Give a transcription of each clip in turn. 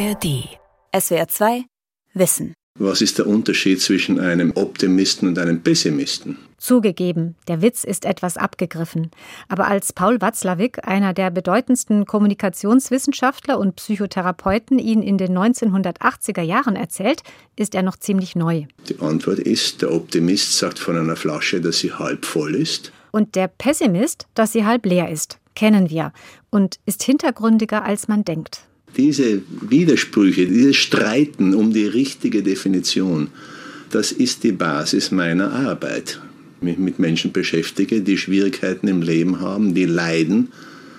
ARD. SWR 2 Wissen. Was ist der Unterschied zwischen einem Optimisten und einem Pessimisten? Zugegeben, der Witz ist etwas abgegriffen. Aber als Paul Watzlawick, einer der bedeutendsten Kommunikationswissenschaftler und Psychotherapeuten, ihn in den 1980er Jahren erzählt, ist er noch ziemlich neu. Die Antwort ist, der Optimist sagt von einer Flasche, dass sie halb voll ist. Und der Pessimist, dass sie halb leer ist. Kennen wir. Und ist hintergründiger, als man denkt. Diese Widersprüche, dieses Streiten um die richtige Definition, das ist die Basis meiner Arbeit. Wenn ich mich mit Menschen beschäftige, die Schwierigkeiten im Leben haben, die leiden,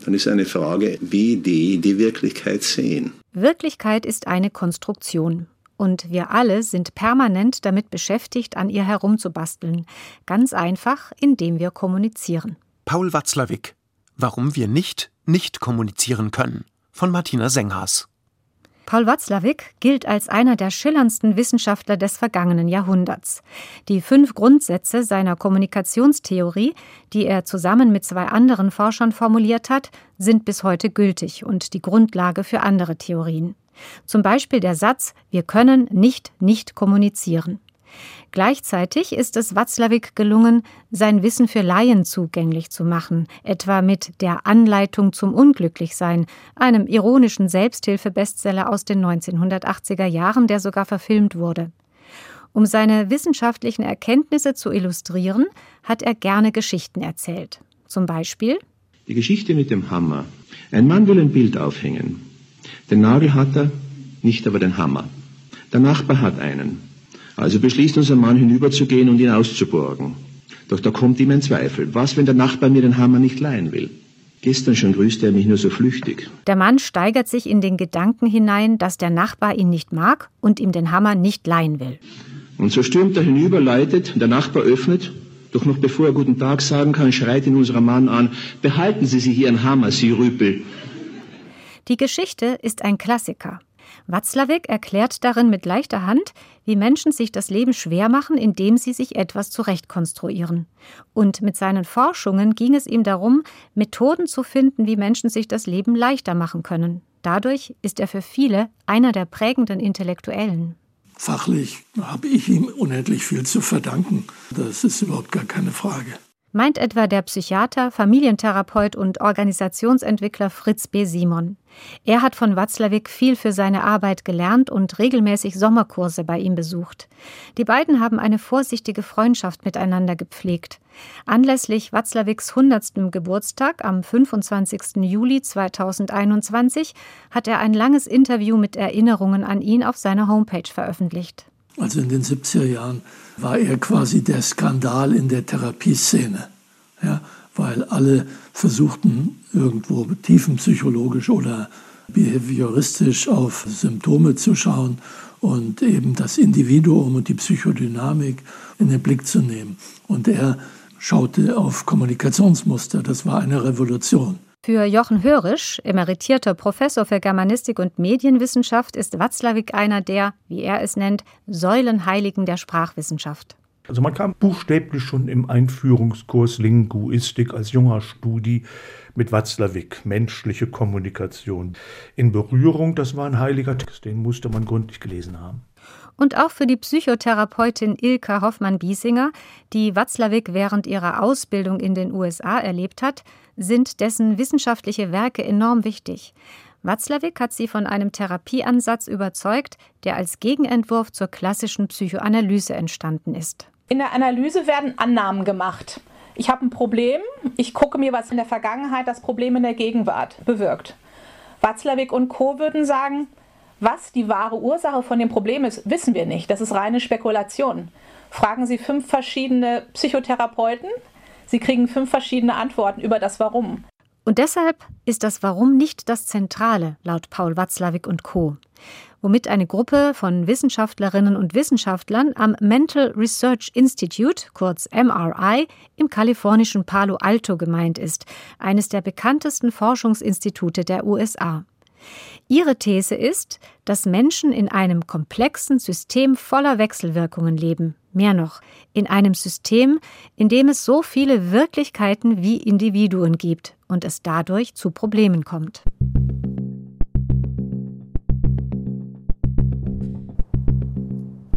dann ist eine Frage, wie die die Wirklichkeit sehen. Wirklichkeit ist eine Konstruktion. Und wir alle sind permanent damit beschäftigt, an ihr herumzubasteln. Ganz einfach, indem wir kommunizieren. Paul Watzlawick. Warum wir nicht nicht kommunizieren können von Martina Senghas. Paul Watzlawick gilt als einer der schillerndsten Wissenschaftler des vergangenen Jahrhunderts. Die fünf Grundsätze seiner Kommunikationstheorie, die er zusammen mit zwei anderen Forschern formuliert hat, sind bis heute gültig und die Grundlage für andere Theorien. Zum Beispiel der Satz Wir können nicht nicht kommunizieren. Gleichzeitig ist es Watzlawick gelungen, sein Wissen für Laien zugänglich zu machen, etwa mit der Anleitung zum Unglücklichsein, einem ironischen Selbsthilfebestseller aus den 1980er Jahren, der sogar verfilmt wurde. Um seine wissenschaftlichen Erkenntnisse zu illustrieren, hat er gerne Geschichten erzählt. Zum Beispiel Die Geschichte mit dem Hammer. Ein Mann will ein Bild aufhängen. Den Nagel hat er, nicht aber den Hammer. Der Nachbar hat einen. Also beschließt unser Mann hinüberzugehen und ihn auszuborgen. Doch da kommt ihm ein Zweifel. Was, wenn der Nachbar mir den Hammer nicht leihen will? Gestern schon grüßte er mich nur so flüchtig. Der Mann steigert sich in den Gedanken hinein, dass der Nachbar ihn nicht mag und ihm den Hammer nicht leihen will. Und so stürmt er hinüber, leitet, der Nachbar öffnet, doch noch bevor er guten Tag sagen kann, schreit ihn unser Mann an, behalten Sie sich Ihren Hammer, Sie Rüpel. Die Geschichte ist ein Klassiker. Watzlawick erklärt darin mit leichter Hand, wie Menschen sich das Leben schwer machen, indem sie sich etwas zurechtkonstruieren. Und mit seinen Forschungen ging es ihm darum, Methoden zu finden, wie Menschen sich das Leben leichter machen können. Dadurch ist er für viele einer der prägenden Intellektuellen. Fachlich habe ich ihm unendlich viel zu verdanken. Das ist überhaupt gar keine Frage meint etwa der Psychiater, Familientherapeut und Organisationsentwickler Fritz B. Simon. Er hat von Watzlawick viel für seine Arbeit gelernt und regelmäßig Sommerkurse bei ihm besucht. Die beiden haben eine vorsichtige Freundschaft miteinander gepflegt. Anlässlich Watzlawicks 100. Geburtstag am 25. Juli 2021 hat er ein langes Interview mit Erinnerungen an ihn auf seiner Homepage veröffentlicht. Also in den 70er Jahren war er quasi der Skandal in der Therapieszene, ja, weil alle versuchten irgendwo tiefenpsychologisch oder behavioristisch auf Symptome zu schauen und eben das Individuum und die Psychodynamik in den Blick zu nehmen. Und er schaute auf Kommunikationsmuster. Das war eine Revolution. Für Jochen Hörisch, emeritierter Professor für Germanistik und Medienwissenschaft, ist Watzlawick einer der, wie er es nennt, Säulenheiligen der Sprachwissenschaft. Also man kam buchstäblich schon im Einführungskurs Linguistik als junger Studi mit Watzlawick, menschliche Kommunikation, in Berührung. Das war ein heiliger Text, den musste man gründlich gelesen haben. Und auch für die Psychotherapeutin Ilka Hoffmann-Biesinger, die Watzlawick während ihrer Ausbildung in den USA erlebt hat, sind dessen wissenschaftliche Werke enorm wichtig. Watzlawick hat sie von einem Therapieansatz überzeugt, der als Gegenentwurf zur klassischen Psychoanalyse entstanden ist. In der Analyse werden Annahmen gemacht. Ich habe ein Problem, ich gucke mir, was in der Vergangenheit das Problem in der Gegenwart bewirkt. Watzlawick und Co. würden sagen, was die wahre Ursache von dem Problem ist, wissen wir nicht. Das ist reine Spekulation. Fragen Sie fünf verschiedene Psychotherapeuten, Sie kriegen fünf verschiedene Antworten über das Warum. Und deshalb ist das Warum nicht das Zentrale, laut Paul Watzlawick und Co., womit eine Gruppe von Wissenschaftlerinnen und Wissenschaftlern am Mental Research Institute, kurz MRI, im kalifornischen Palo Alto gemeint ist, eines der bekanntesten Forschungsinstitute der USA. Ihre These ist, dass Menschen in einem komplexen System voller Wechselwirkungen leben. Mehr noch, in einem System, in dem es so viele Wirklichkeiten wie Individuen gibt und es dadurch zu Problemen kommt.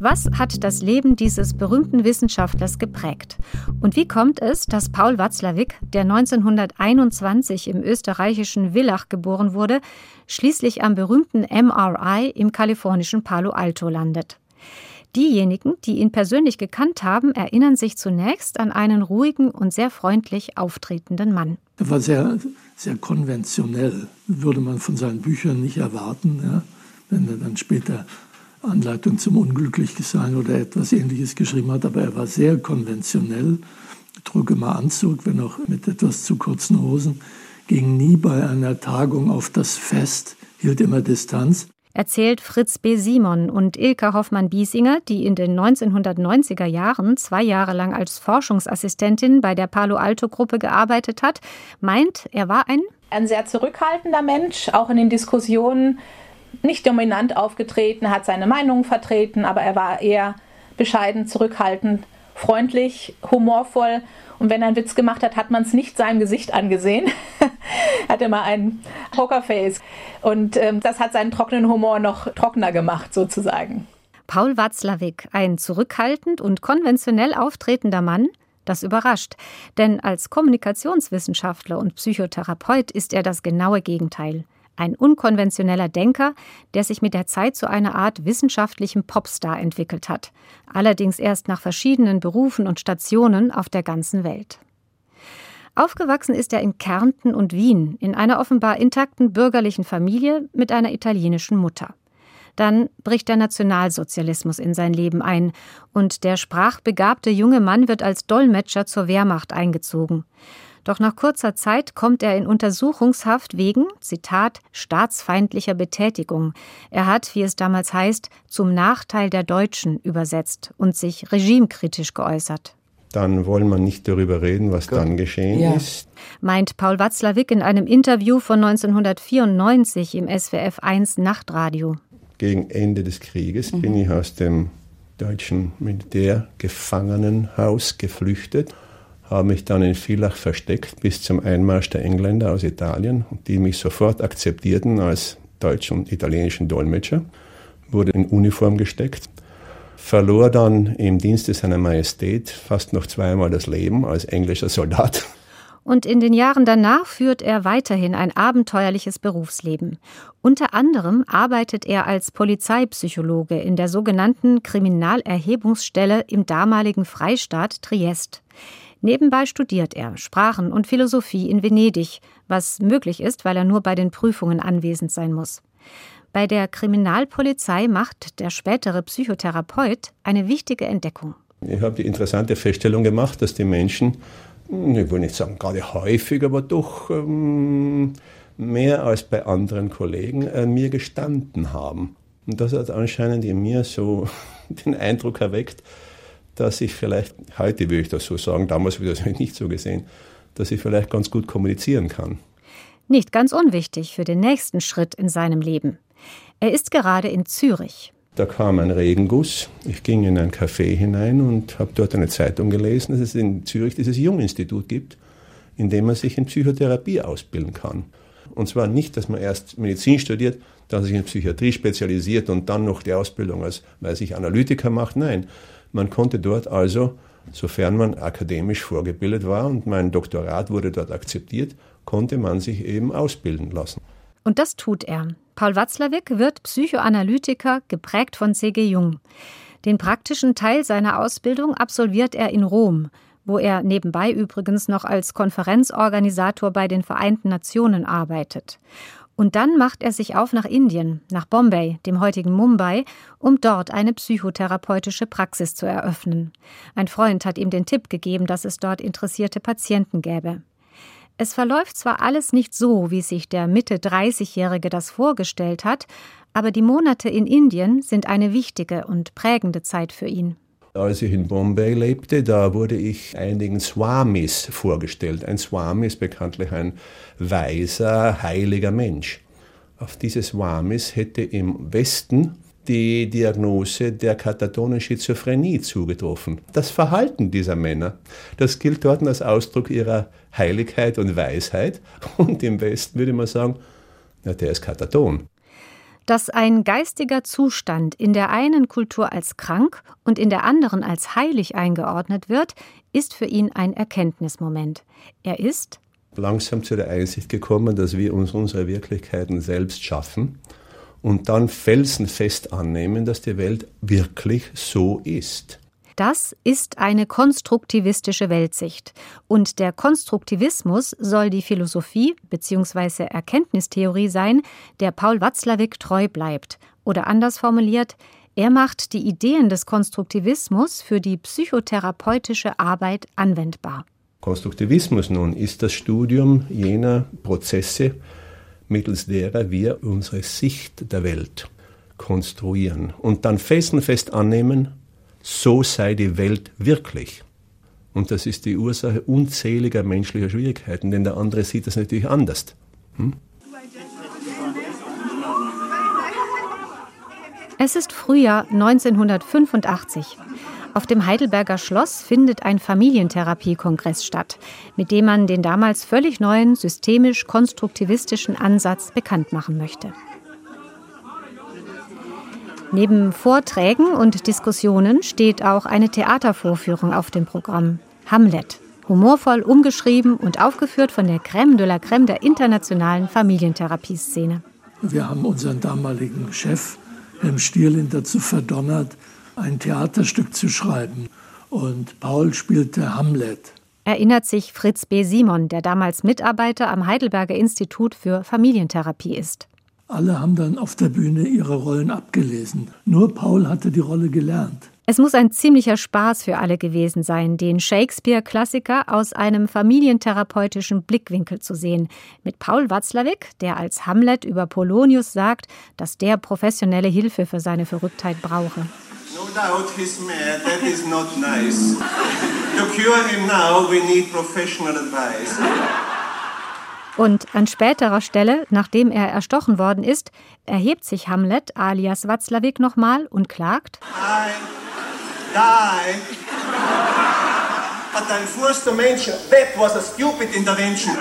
Was hat das Leben dieses berühmten Wissenschaftlers geprägt? Und wie kommt es, dass Paul Watzlawick, der 1921 im österreichischen Villach geboren wurde, schließlich am berühmten MRI im kalifornischen Palo Alto landet? Diejenigen, die ihn persönlich gekannt haben, erinnern sich zunächst an einen ruhigen und sehr freundlich auftretenden Mann. Er war sehr, sehr konventionell, würde man von seinen Büchern nicht erwarten. Ja? Wenn er dann später Anleitung zum Unglücklichsein oder etwas ähnliches geschrieben hat, aber er war sehr konventionell, trug immer Anzug, wenn auch mit etwas zu kurzen Hosen, ging nie bei einer Tagung auf das Fest, hielt immer Distanz erzählt Fritz B. Simon und Ilka Hoffmann-Biesinger, die in den 1990er Jahren zwei Jahre lang als Forschungsassistentin bei der Palo Alto-Gruppe gearbeitet hat, meint, er war ein ein sehr zurückhaltender Mensch, auch in den Diskussionen nicht dominant aufgetreten, hat seine Meinung vertreten, aber er war eher bescheiden, zurückhaltend, freundlich, humorvoll und wenn er einen Witz gemacht hat, hat man es nicht seinem Gesicht angesehen. hat immer ein Pokerface. Und ähm, das hat seinen trockenen Humor noch trockener gemacht, sozusagen. Paul Watzlawick, ein zurückhaltend und konventionell auftretender Mann, das überrascht, denn als Kommunikationswissenschaftler und Psychotherapeut ist er das genaue Gegenteil. Ein unkonventioneller Denker, der sich mit der Zeit zu einer Art wissenschaftlichem Popstar entwickelt hat, allerdings erst nach verschiedenen Berufen und Stationen auf der ganzen Welt. Aufgewachsen ist er in Kärnten und Wien, in einer offenbar intakten bürgerlichen Familie mit einer italienischen Mutter. Dann bricht der Nationalsozialismus in sein Leben ein und der sprachbegabte junge Mann wird als Dolmetscher zur Wehrmacht eingezogen. Doch nach kurzer Zeit kommt er in Untersuchungshaft wegen, Zitat, staatsfeindlicher Betätigung. Er hat, wie es damals heißt, zum Nachteil der Deutschen übersetzt und sich regimekritisch geäußert. Dann wollen wir nicht darüber reden, was Gut. dann geschehen ja. ist. Meint Paul Watzlawick in einem Interview von 1994 im SWF 1 Nachtradio. Gegen Ende des Krieges mhm. bin ich aus dem deutschen Militärgefangenenhaus geflüchtet habe mich dann in Villach versteckt bis zum Einmarsch der Engländer aus Italien, die mich sofort akzeptierten als deutschen und italienischen Dolmetscher, wurde in Uniform gesteckt, verlor dann im Dienste seiner Majestät fast noch zweimal das Leben als englischer Soldat. Und in den Jahren danach führt er weiterhin ein abenteuerliches Berufsleben. Unter anderem arbeitet er als Polizeipsychologe in der sogenannten Kriminalerhebungsstelle im damaligen Freistaat Triest. Nebenbei studiert er Sprachen und Philosophie in Venedig, was möglich ist, weil er nur bei den Prüfungen anwesend sein muss. Bei der Kriminalpolizei macht der spätere Psychotherapeut eine wichtige Entdeckung. Ich habe die interessante Feststellung gemacht, dass die Menschen, ich will nicht sagen gerade häufig, aber doch ähm, mehr als bei anderen Kollegen äh, mir gestanden haben. Und das hat anscheinend in mir so den Eindruck erweckt, dass ich vielleicht, heute würde ich das so sagen, damals habe ich das nicht so gesehen, dass ich vielleicht ganz gut kommunizieren kann. Nicht ganz unwichtig für den nächsten Schritt in seinem Leben. Er ist gerade in Zürich. Da kam ein Regenguss. Ich ging in ein Café hinein und habe dort eine Zeitung gelesen, dass es in Zürich dieses Junginstitut gibt, in dem man sich in Psychotherapie ausbilden kann. Und zwar nicht, dass man erst Medizin studiert, dann sich in Psychiatrie spezialisiert und dann noch die Ausbildung als, weiß ich, Analytiker macht. Nein, man konnte dort also, sofern man akademisch vorgebildet war und mein Doktorat wurde dort akzeptiert, konnte man sich eben ausbilden lassen. Und das tut er. Paul Watzlawick wird Psychoanalytiker, geprägt von C.G. Jung. Den praktischen Teil seiner Ausbildung absolviert er in Rom, wo er nebenbei übrigens noch als Konferenzorganisator bei den Vereinten Nationen arbeitet. Und dann macht er sich auf nach Indien, nach Bombay, dem heutigen Mumbai, um dort eine psychotherapeutische Praxis zu eröffnen. Ein Freund hat ihm den Tipp gegeben, dass es dort interessierte Patienten gäbe. Es verläuft zwar alles nicht so, wie sich der Mitte 30-Jährige das vorgestellt hat, aber die Monate in Indien sind eine wichtige und prägende Zeit für ihn. Als ich in Bombay lebte, da wurde ich einigen Swamis vorgestellt. Ein Swami ist bekanntlich ein weiser, heiliger Mensch. Auf diese Swamis hätte im Westen die Diagnose der katatonen Schizophrenie zugetroffen. Das Verhalten dieser Männer, das gilt dort als Ausdruck ihrer Heiligkeit und Weisheit. Und im Westen würde man sagen, na, der ist kataton. Dass ein geistiger Zustand in der einen Kultur als krank und in der anderen als heilig eingeordnet wird, ist für ihn ein Erkenntnismoment. Er ist langsam zu der Einsicht gekommen, dass wir uns unsere Wirklichkeiten selbst schaffen und dann felsenfest annehmen, dass die Welt wirklich so ist. Das ist eine konstruktivistische Weltsicht. Und der Konstruktivismus soll die Philosophie bzw. Erkenntnistheorie sein, der Paul Watzlawick treu bleibt. Oder anders formuliert, er macht die Ideen des Konstruktivismus für die psychotherapeutische Arbeit anwendbar. Konstruktivismus nun ist das Studium jener Prozesse, mittels derer wir unsere Sicht der Welt konstruieren und dann felsenfest annehmen, so sei die Welt wirklich. Und das ist die Ursache unzähliger menschlicher Schwierigkeiten, denn der andere sieht das natürlich anders. Hm? Es ist Frühjahr 1985. Auf dem Heidelberger Schloss findet ein Familientherapiekongress statt, mit dem man den damals völlig neuen systemisch-konstruktivistischen Ansatz bekannt machen möchte. Neben Vorträgen und Diskussionen steht auch eine Theatervorführung auf dem Programm. Hamlet. Humorvoll umgeschrieben und aufgeführt von der Crème de la Crème der internationalen Familientherapieszene. Wir haben unseren damaligen Chef, Helm Stierlin, dazu verdonnert, ein Theaterstück zu schreiben. Und Paul spielte Hamlet. Erinnert sich Fritz B. Simon, der damals Mitarbeiter am Heidelberger Institut für Familientherapie ist. Alle haben dann auf der Bühne ihre Rollen abgelesen. Nur Paul hatte die Rolle gelernt. Es muss ein ziemlicher Spaß für alle gewesen sein, den Shakespeare-Klassiker aus einem familientherapeutischen Blickwinkel zu sehen. Mit Paul Watzlawick, der als Hamlet über Polonius sagt, dass der professionelle Hilfe für seine Verrücktheit brauche. Doubt he's mad. That is not nice. To cure him now, we need professional advice. Und an späterer Stelle, nachdem er erstochen worden ist, erhebt sich Hamlet alias Watzlawick nochmal und klagt. I die. But I'm forced to mention that was a stupid intervention.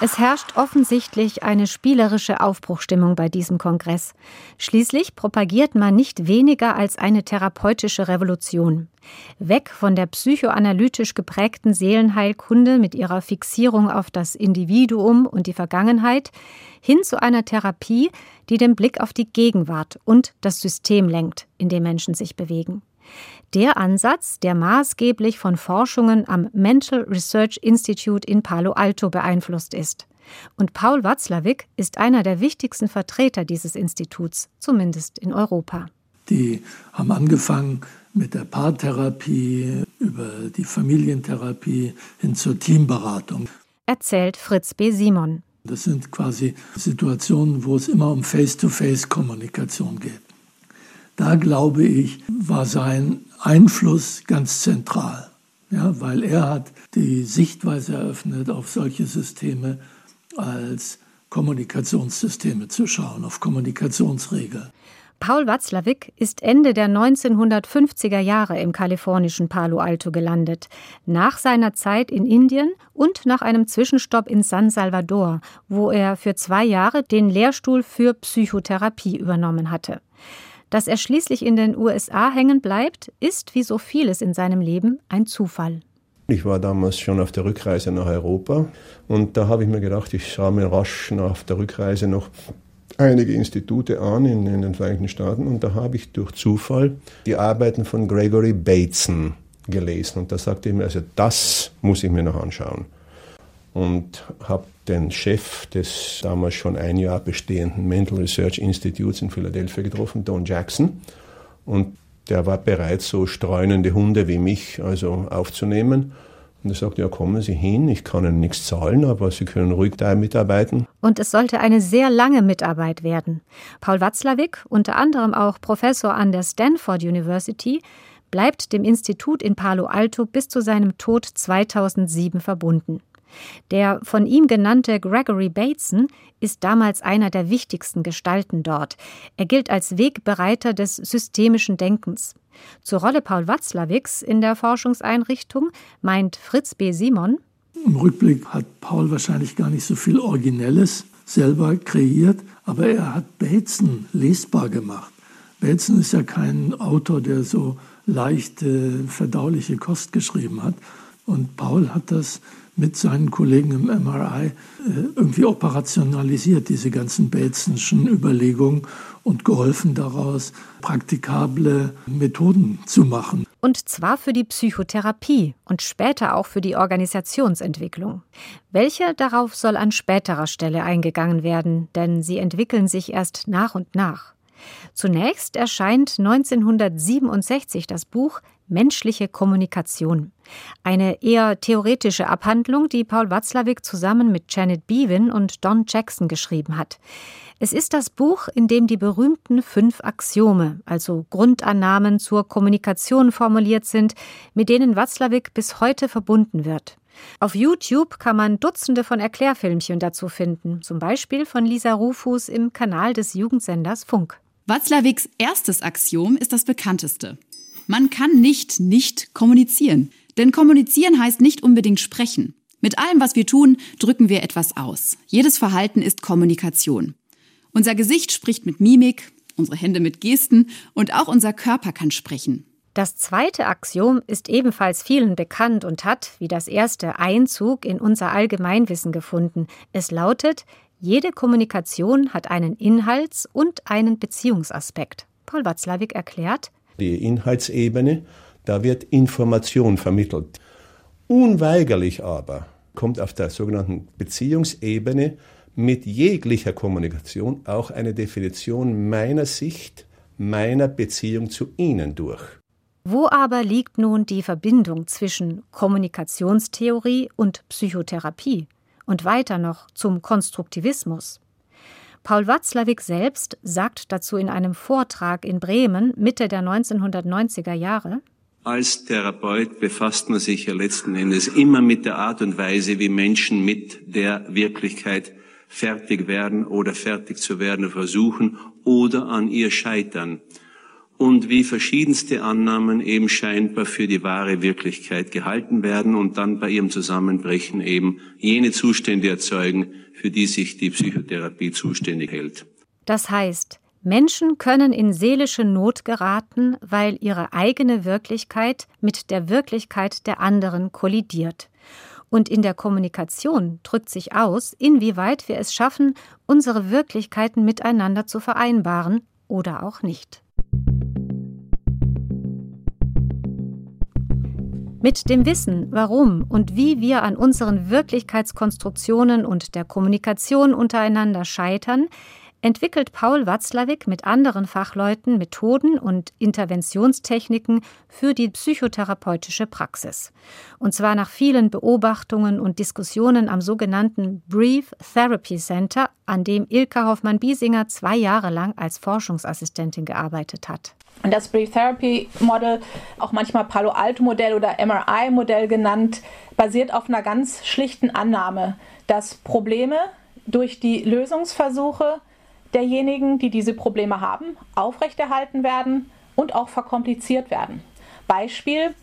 Es herrscht offensichtlich eine spielerische Aufbruchstimmung bei diesem Kongress. Schließlich propagiert man nicht weniger als eine therapeutische Revolution. Weg von der psychoanalytisch geprägten Seelenheilkunde mit ihrer Fixierung auf das Individuum und die Vergangenheit hin zu einer Therapie, die den Blick auf die Gegenwart und das System lenkt, in dem Menschen sich bewegen. Der Ansatz, der maßgeblich von Forschungen am Mental Research Institute in Palo Alto beeinflusst ist. Und Paul Watzlawick ist einer der wichtigsten Vertreter dieses Instituts, zumindest in Europa. Die haben angefangen mit der Paartherapie, über die Familientherapie hin zur Teamberatung. Erzählt Fritz B. Simon. Das sind quasi Situationen, wo es immer um Face-to-Face-Kommunikation geht. Da glaube ich, war sein Einfluss ganz zentral, ja, weil er hat die Sichtweise eröffnet, auf solche Systeme als Kommunikationssysteme zu schauen, auf Kommunikationsregeln. Paul Watzlawick ist Ende der 1950er Jahre im kalifornischen Palo Alto gelandet, nach seiner Zeit in Indien und nach einem Zwischenstopp in San Salvador, wo er für zwei Jahre den Lehrstuhl für Psychotherapie übernommen hatte. Dass er schließlich in den USA hängen bleibt, ist wie so vieles in seinem Leben ein Zufall. Ich war damals schon auf der Rückreise nach Europa und da habe ich mir gedacht, ich schaue mir rasch auf der Rückreise noch einige Institute an in, in, den Vereinigten Staaten und da habe ich durch Zufall die Arbeiten von Gregory Bateson gelesen und da sagte ich mir, also das muss ich mir noch anschauen und habe den Chef des damals schon ein Jahr bestehenden Mental Research Institutes in Philadelphia getroffen, Don Jackson. Und der war bereit, so streunende Hunde wie mich also aufzunehmen. Und er sagte, ja, kommen Sie hin, ich kann Ihnen nichts zahlen, aber Sie können ruhig da mitarbeiten. Und es sollte eine sehr lange Mitarbeit werden. Paul Watzlawick, unter anderem auch Professor an der Stanford University, bleibt dem Institut in Palo Alto bis zu seinem Tod 2007 verbunden. Der von ihm genannte Gregory Bateson ist damals einer der wichtigsten Gestalten dort. Er gilt als Wegbereiter des systemischen Denkens. Zur Rolle Paul Watzlawicks in der Forschungseinrichtung meint Fritz B. Simon, im Rückblick hat Paul wahrscheinlich gar nicht so viel Originelles selber kreiert, aber er hat Bateson lesbar gemacht. Bateson ist ja kein Autor, der so leichte, verdauliche Kost geschrieben hat. Und Paul hat das mit seinen Kollegen im MRI äh, irgendwie operationalisiert, diese ganzen Batesonschen Überlegungen und geholfen daraus, praktikable Methoden zu machen. Und zwar für die Psychotherapie und später auch für die Organisationsentwicklung. Welche darauf soll an späterer Stelle eingegangen werden, denn sie entwickeln sich erst nach und nach. Zunächst erscheint 1967 das Buch Menschliche Kommunikation. Eine eher theoretische Abhandlung, die Paul Watzlawick zusammen mit Janet Beaven und Don Jackson geschrieben hat. Es ist das Buch, in dem die berühmten fünf Axiome, also Grundannahmen zur Kommunikation formuliert sind, mit denen Watzlawick bis heute verbunden wird. Auf YouTube kann man Dutzende von Erklärfilmchen dazu finden, zum Beispiel von Lisa Rufus im Kanal des Jugendsenders Funk. Watzlawicks erstes Axiom ist das bekannteste. Man kann nicht nicht kommunizieren. Denn kommunizieren heißt nicht unbedingt sprechen. Mit allem, was wir tun, drücken wir etwas aus. Jedes Verhalten ist Kommunikation. Unser Gesicht spricht mit Mimik, unsere Hände mit Gesten und auch unser Körper kann sprechen. Das zweite Axiom ist ebenfalls vielen bekannt und hat, wie das erste, Einzug in unser Allgemeinwissen gefunden. Es lautet, jede Kommunikation hat einen Inhalts- und einen Beziehungsaspekt. Paul Watzlawick erklärt, die Inhaltsebene, da wird Information vermittelt. Unweigerlich aber kommt auf der sogenannten Beziehungsebene mit jeglicher Kommunikation auch eine Definition meiner Sicht, meiner Beziehung zu Ihnen durch. Wo aber liegt nun die Verbindung zwischen Kommunikationstheorie und Psychotherapie? und weiter noch zum Konstruktivismus. Paul Watzlawick selbst sagt dazu in einem Vortrag in Bremen Mitte der 1990er Jahre, als Therapeut befasst man sich ja letzten Endes immer mit der Art und Weise, wie Menschen mit der Wirklichkeit fertig werden oder fertig zu werden versuchen oder an ihr scheitern. Und wie verschiedenste Annahmen eben scheinbar für die wahre Wirklichkeit gehalten werden und dann bei ihrem Zusammenbrechen eben jene Zustände erzeugen, für die sich die Psychotherapie zuständig hält. Das heißt, Menschen können in seelische Not geraten, weil ihre eigene Wirklichkeit mit der Wirklichkeit der anderen kollidiert. Und in der Kommunikation drückt sich aus, inwieweit wir es schaffen, unsere Wirklichkeiten miteinander zu vereinbaren oder auch nicht. Mit dem Wissen, warum und wie wir an unseren Wirklichkeitskonstruktionen und der Kommunikation untereinander scheitern, entwickelt Paul Watzlawick mit anderen Fachleuten Methoden und Interventionstechniken für die psychotherapeutische Praxis. Und zwar nach vielen Beobachtungen und Diskussionen am sogenannten Brief Therapy Center, an dem Ilka Hoffmann-Biesinger zwei Jahre lang als Forschungsassistentin gearbeitet hat. Und das Brief Therapy Model, auch manchmal Palo Alto Modell oder MRI Modell genannt, basiert auf einer ganz schlichten Annahme, dass Probleme durch die Lösungsversuche derjenigen, die diese Probleme haben, aufrechterhalten werden und auch verkompliziert werden. Beispiel,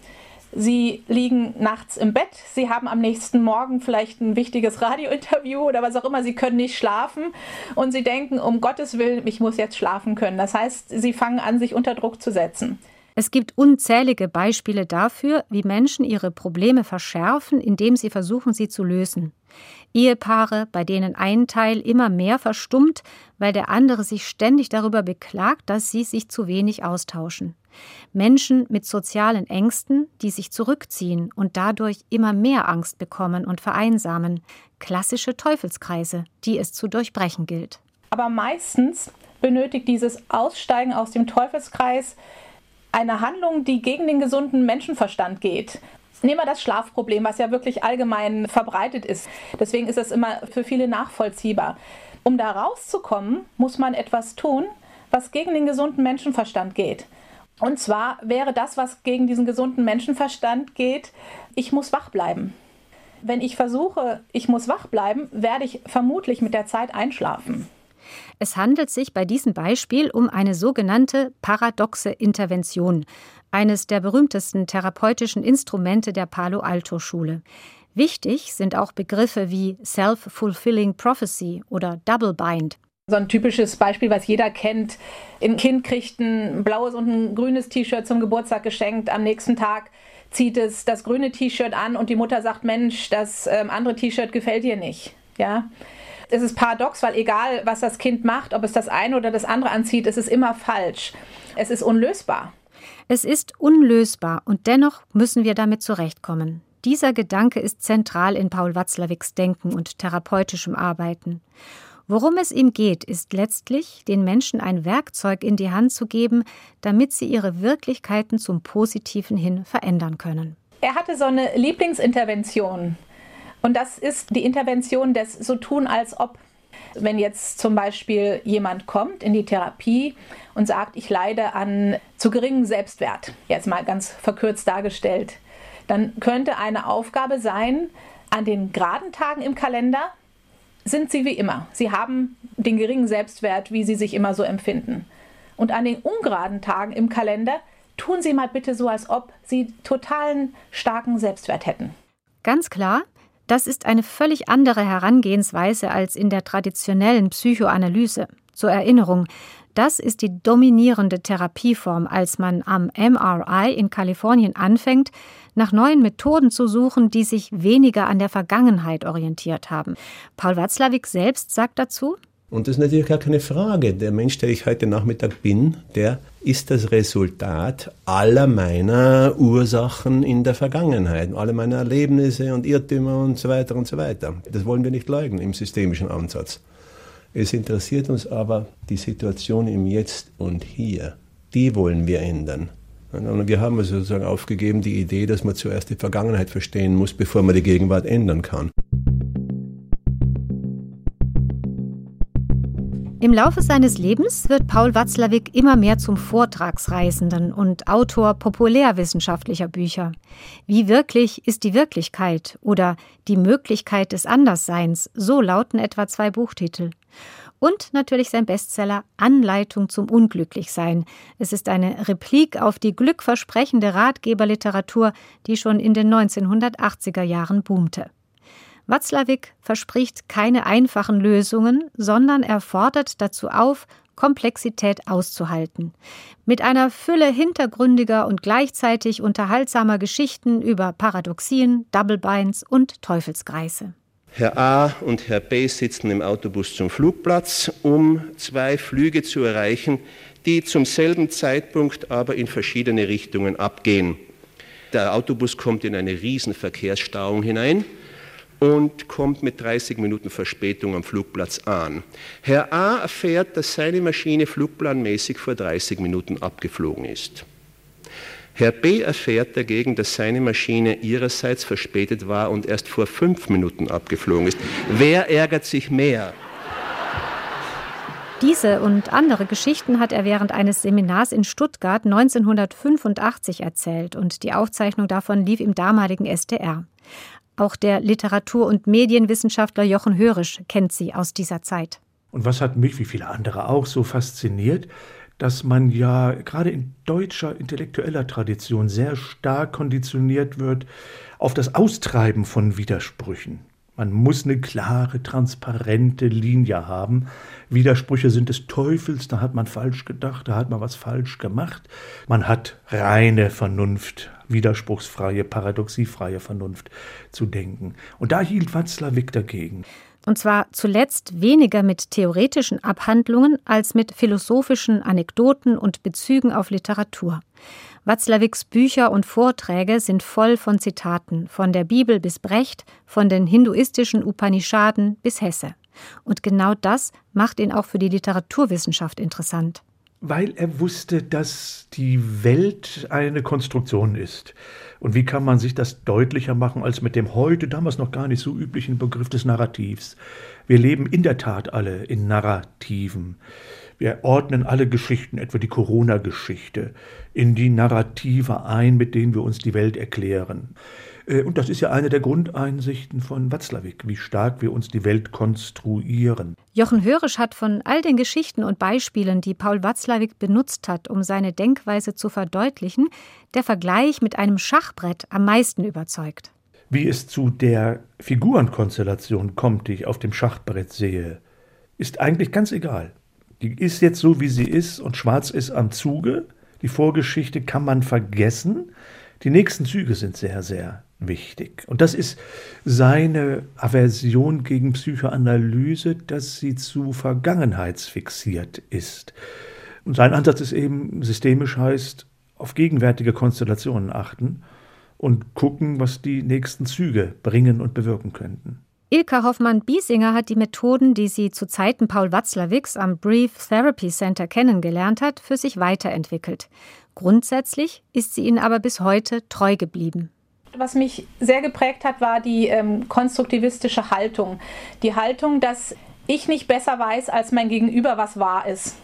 Sie liegen nachts im Bett, Sie haben am nächsten Morgen vielleicht ein wichtiges Radiointerview oder was auch immer, Sie können nicht schlafen und Sie denken, um Gottes Willen, ich muss jetzt schlafen können. Das heißt, Sie fangen an, sich unter Druck zu setzen. Es gibt unzählige Beispiele dafür, wie Menschen ihre Probleme verschärfen, indem sie versuchen, sie zu lösen. Ehepaare, bei denen ein Teil immer mehr verstummt, weil der andere sich ständig darüber beklagt, dass sie sich zu wenig austauschen. Menschen mit sozialen Ängsten, die sich zurückziehen und dadurch immer mehr Angst bekommen und vereinsamen. Klassische Teufelskreise, die es zu durchbrechen gilt. Aber meistens benötigt dieses Aussteigen aus dem Teufelskreis eine Handlung, die gegen den gesunden Menschenverstand geht. Nehmen wir das Schlafproblem, was ja wirklich allgemein verbreitet ist. Deswegen ist es immer für viele nachvollziehbar. Um da rauszukommen, muss man etwas tun, was gegen den gesunden Menschenverstand geht. Und zwar wäre das, was gegen diesen gesunden Menschenverstand geht, ich muss wach bleiben. Wenn ich versuche, ich muss wach bleiben, werde ich vermutlich mit der Zeit einschlafen. Es handelt sich bei diesem Beispiel um eine sogenannte paradoxe Intervention, eines der berühmtesten therapeutischen Instrumente der Palo Alto Schule. Wichtig sind auch Begriffe wie Self-Fulfilling Prophecy oder Double Bind. So ein typisches Beispiel, was jeder kennt. Ein Kind kriegt ein blaues und ein grünes T-Shirt zum Geburtstag geschenkt. Am nächsten Tag zieht es das grüne T-Shirt an und die Mutter sagt, Mensch, das ähm, andere T-Shirt gefällt dir nicht. Ja? Es ist paradox, weil egal, was das Kind macht, ob es das eine oder das andere anzieht, es ist immer falsch. Es ist unlösbar. Es ist unlösbar und dennoch müssen wir damit zurechtkommen. Dieser Gedanke ist zentral in Paul Watzlawicks Denken und therapeutischem Arbeiten. Worum es ihm geht, ist letztlich, den Menschen ein Werkzeug in die Hand zu geben, damit sie ihre Wirklichkeiten zum Positiven hin verändern können. Er hatte so eine Lieblingsintervention. Und das ist die Intervention des So tun als ob. Wenn jetzt zum Beispiel jemand kommt in die Therapie und sagt, ich leide an zu geringem Selbstwert, jetzt mal ganz verkürzt dargestellt, dann könnte eine Aufgabe sein, an den geraden Tagen im Kalender sind sie wie immer. Sie haben den geringen Selbstwert, wie sie sich immer so empfinden. Und an den ungeraden Tagen im Kalender tun Sie mal bitte so, als ob Sie totalen starken Selbstwert hätten. Ganz klar, das ist eine völlig andere Herangehensweise als in der traditionellen Psychoanalyse. Zur Erinnerung, das ist die dominierende Therapieform, als man am MRI in Kalifornien anfängt, nach neuen Methoden zu suchen, die sich weniger an der Vergangenheit orientiert haben. Paul Watzlawick selbst sagt dazu, und das ist natürlich gar keine Frage. Der Mensch, der ich heute Nachmittag bin, der ist das Resultat aller meiner Ursachen in der Vergangenheit, aller meiner Erlebnisse und Irrtümer und so weiter und so weiter. Das wollen wir nicht leugnen im systemischen Ansatz. Es interessiert uns aber die Situation im Jetzt und Hier. Die wollen wir ändern. Und wir haben also sozusagen aufgegeben die Idee, dass man zuerst die Vergangenheit verstehen muss, bevor man die Gegenwart ändern kann. Im Laufe seines Lebens wird Paul Watzlawick immer mehr zum Vortragsreisenden und Autor populärwissenschaftlicher Bücher. Wie wirklich ist die Wirklichkeit oder die Möglichkeit des Andersseins, so lauten etwa zwei Buchtitel und natürlich sein Bestseller Anleitung zum Unglücklichsein. Es ist eine Replik auf die glückversprechende Ratgeberliteratur, die schon in den 1980er Jahren boomte. Watzlawick verspricht keine einfachen Lösungen, sondern er fordert dazu auf, Komplexität auszuhalten. Mit einer Fülle hintergründiger und gleichzeitig unterhaltsamer Geschichten über Paradoxien, Doublebinds und Teufelskreise. Herr A und Herr B sitzen im Autobus zum Flugplatz, um zwei Flüge zu erreichen, die zum selben Zeitpunkt aber in verschiedene Richtungen abgehen. Der Autobus kommt in eine riesen Verkehrsstauung hinein und kommt mit 30 Minuten Verspätung am Flugplatz an. Herr A erfährt, dass seine Maschine flugplanmäßig vor 30 Minuten abgeflogen ist. Herr B. erfährt dagegen, dass seine Maschine ihrerseits verspätet war und erst vor fünf Minuten abgeflogen ist. Wer ärgert sich mehr? Diese und andere Geschichten hat er während eines Seminars in Stuttgart 1985 erzählt und die Aufzeichnung davon lief im damaligen SDR. Auch der Literatur- und Medienwissenschaftler Jochen Hörisch kennt sie aus dieser Zeit. Und was hat mich, wie viele andere auch, so fasziniert? dass man ja gerade in deutscher intellektueller Tradition sehr stark konditioniert wird auf das Austreiben von Widersprüchen. Man muss eine klare, transparente Linie haben. Widersprüche sind des Teufels, da hat man falsch gedacht, da hat man was falsch gemacht. Man hat reine Vernunft, widerspruchsfreie, paradoxiefreie Vernunft zu denken. Und da hielt Watzlawick dagegen. Und zwar zuletzt weniger mit theoretischen Abhandlungen als mit philosophischen Anekdoten und Bezügen auf Literatur. Watzlawicks Bücher und Vorträge sind voll von Zitaten, von der Bibel bis Brecht, von den hinduistischen Upanishaden bis Hesse. Und genau das macht ihn auch für die Literaturwissenschaft interessant weil er wusste, dass die Welt eine Konstruktion ist. Und wie kann man sich das deutlicher machen als mit dem heute damals noch gar nicht so üblichen Begriff des Narrativs? Wir leben in der Tat alle in Narrativen. Wir ordnen alle Geschichten, etwa die Corona-Geschichte, in die Narrative ein, mit denen wir uns die Welt erklären. Äh, und das ist ja eine der Grundeinsichten von Watzlawick, wie stark wir uns die Welt konstruieren. Jochen Hörisch hat von all den Geschichten und Beispielen, die Paul Watzlawick benutzt hat, um seine Denkweise zu verdeutlichen, der Vergleich mit einem Schachbrett am meisten überzeugt. Wie es zu der Figurenkonstellation kommt, die ich auf dem Schachbrett sehe, ist eigentlich ganz egal. Die ist jetzt so, wie sie ist und Schwarz ist am Zuge. Die Vorgeschichte kann man vergessen. Die nächsten Züge sind sehr, sehr wichtig. Und das ist seine Aversion gegen Psychoanalyse, dass sie zu vergangenheitsfixiert ist. Und sein Ansatz ist eben systemisch heißt, auf gegenwärtige Konstellationen achten und gucken, was die nächsten Züge bringen und bewirken könnten. Ilka Hoffmann-Biesinger hat die Methoden, die sie zu Zeiten Paul Watzlawicks am Brief Therapy Center kennengelernt hat, für sich weiterentwickelt. Grundsätzlich ist sie ihnen aber bis heute treu geblieben. Was mich sehr geprägt hat, war die ähm, konstruktivistische Haltung. Die Haltung, dass ich nicht besser weiß als mein Gegenüber, was wahr ist.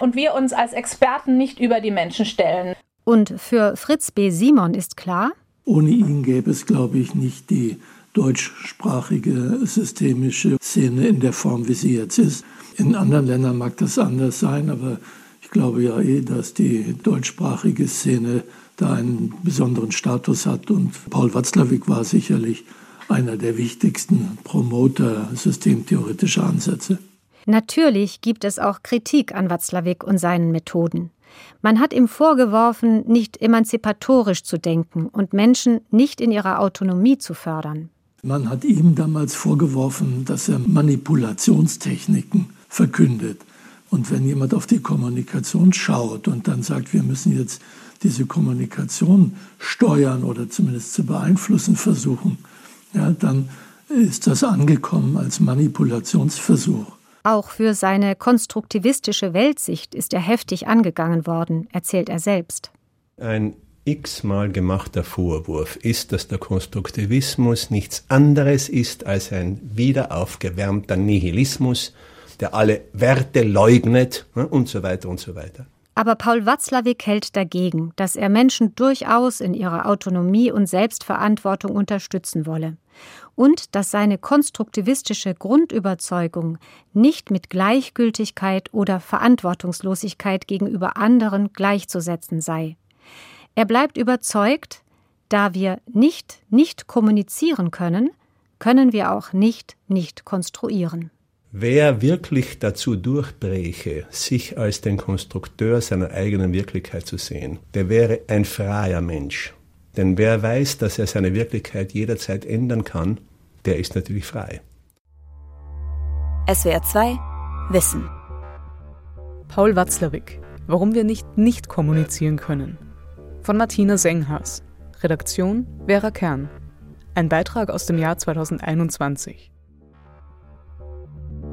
Und wir uns als Experten nicht über die Menschen stellen. Und für Fritz B. Simon ist klar, ohne ihn gäbe es, glaube ich, nicht die deutschsprachige systemische Szene in der Form, wie sie jetzt ist. In anderen Ländern mag das anders sein, aber ich glaube ja eh, dass die deutschsprachige Szene da einen besonderen Status hat. Und Paul Watzlawick war sicherlich einer der wichtigsten Promoter systemtheoretischer Ansätze. Natürlich gibt es auch Kritik an Watzlawick und seinen Methoden. Man hat ihm vorgeworfen, nicht emanzipatorisch zu denken und Menschen nicht in ihrer Autonomie zu fördern. Man hat ihm damals vorgeworfen, dass er Manipulationstechniken verkündet. Und wenn jemand auf die Kommunikation schaut und dann sagt, wir müssen jetzt diese Kommunikation steuern oder zumindest zu beeinflussen versuchen, ja, dann ist das angekommen als Manipulationsversuch. Auch für seine konstruktivistische Weltsicht ist er heftig angegangen worden, erzählt er selbst. Ein x-mal gemachter Vorwurf ist, dass der Konstruktivismus nichts anderes ist als ein wiederaufgewärmter Nihilismus, der alle Werte leugnet ne, und so weiter und so weiter. Aber Paul Watzlawick hält dagegen, dass er Menschen durchaus in ihrer Autonomie und Selbstverantwortung unterstützen wolle und dass seine konstruktivistische Grundüberzeugung nicht mit Gleichgültigkeit oder Verantwortungslosigkeit gegenüber anderen gleichzusetzen sei. Er bleibt überzeugt, da wir nicht nicht kommunizieren können, können wir auch nicht nicht konstruieren. Wer wirklich dazu durchbräche, sich als den Konstrukteur seiner eigenen Wirklichkeit zu sehen, der wäre ein freier Mensch. Denn wer weiß, dass er seine Wirklichkeit jederzeit ändern kann, der ist natürlich frei. SWR 2 Wissen. Paul Watzlawick. Warum wir nicht nicht kommunizieren können. Von Martina Senghas. Redaktion Vera Kern. Ein Beitrag aus dem Jahr 2021.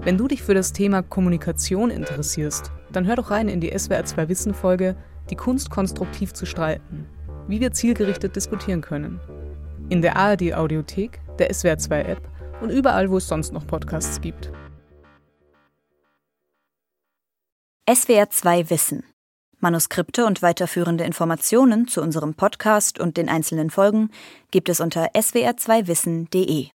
Wenn du dich für das Thema Kommunikation interessierst, dann hör doch rein in die SWR 2 Wissen Folge Die Kunst konstruktiv zu streiten. Wie wir zielgerichtet diskutieren können. In der ARD Audiothek der SWR2-App und überall, wo es sonst noch Podcasts gibt. SWR2 Wissen. Manuskripte und weiterführende Informationen zu unserem Podcast und den einzelnen Folgen gibt es unter swr2wissen.de.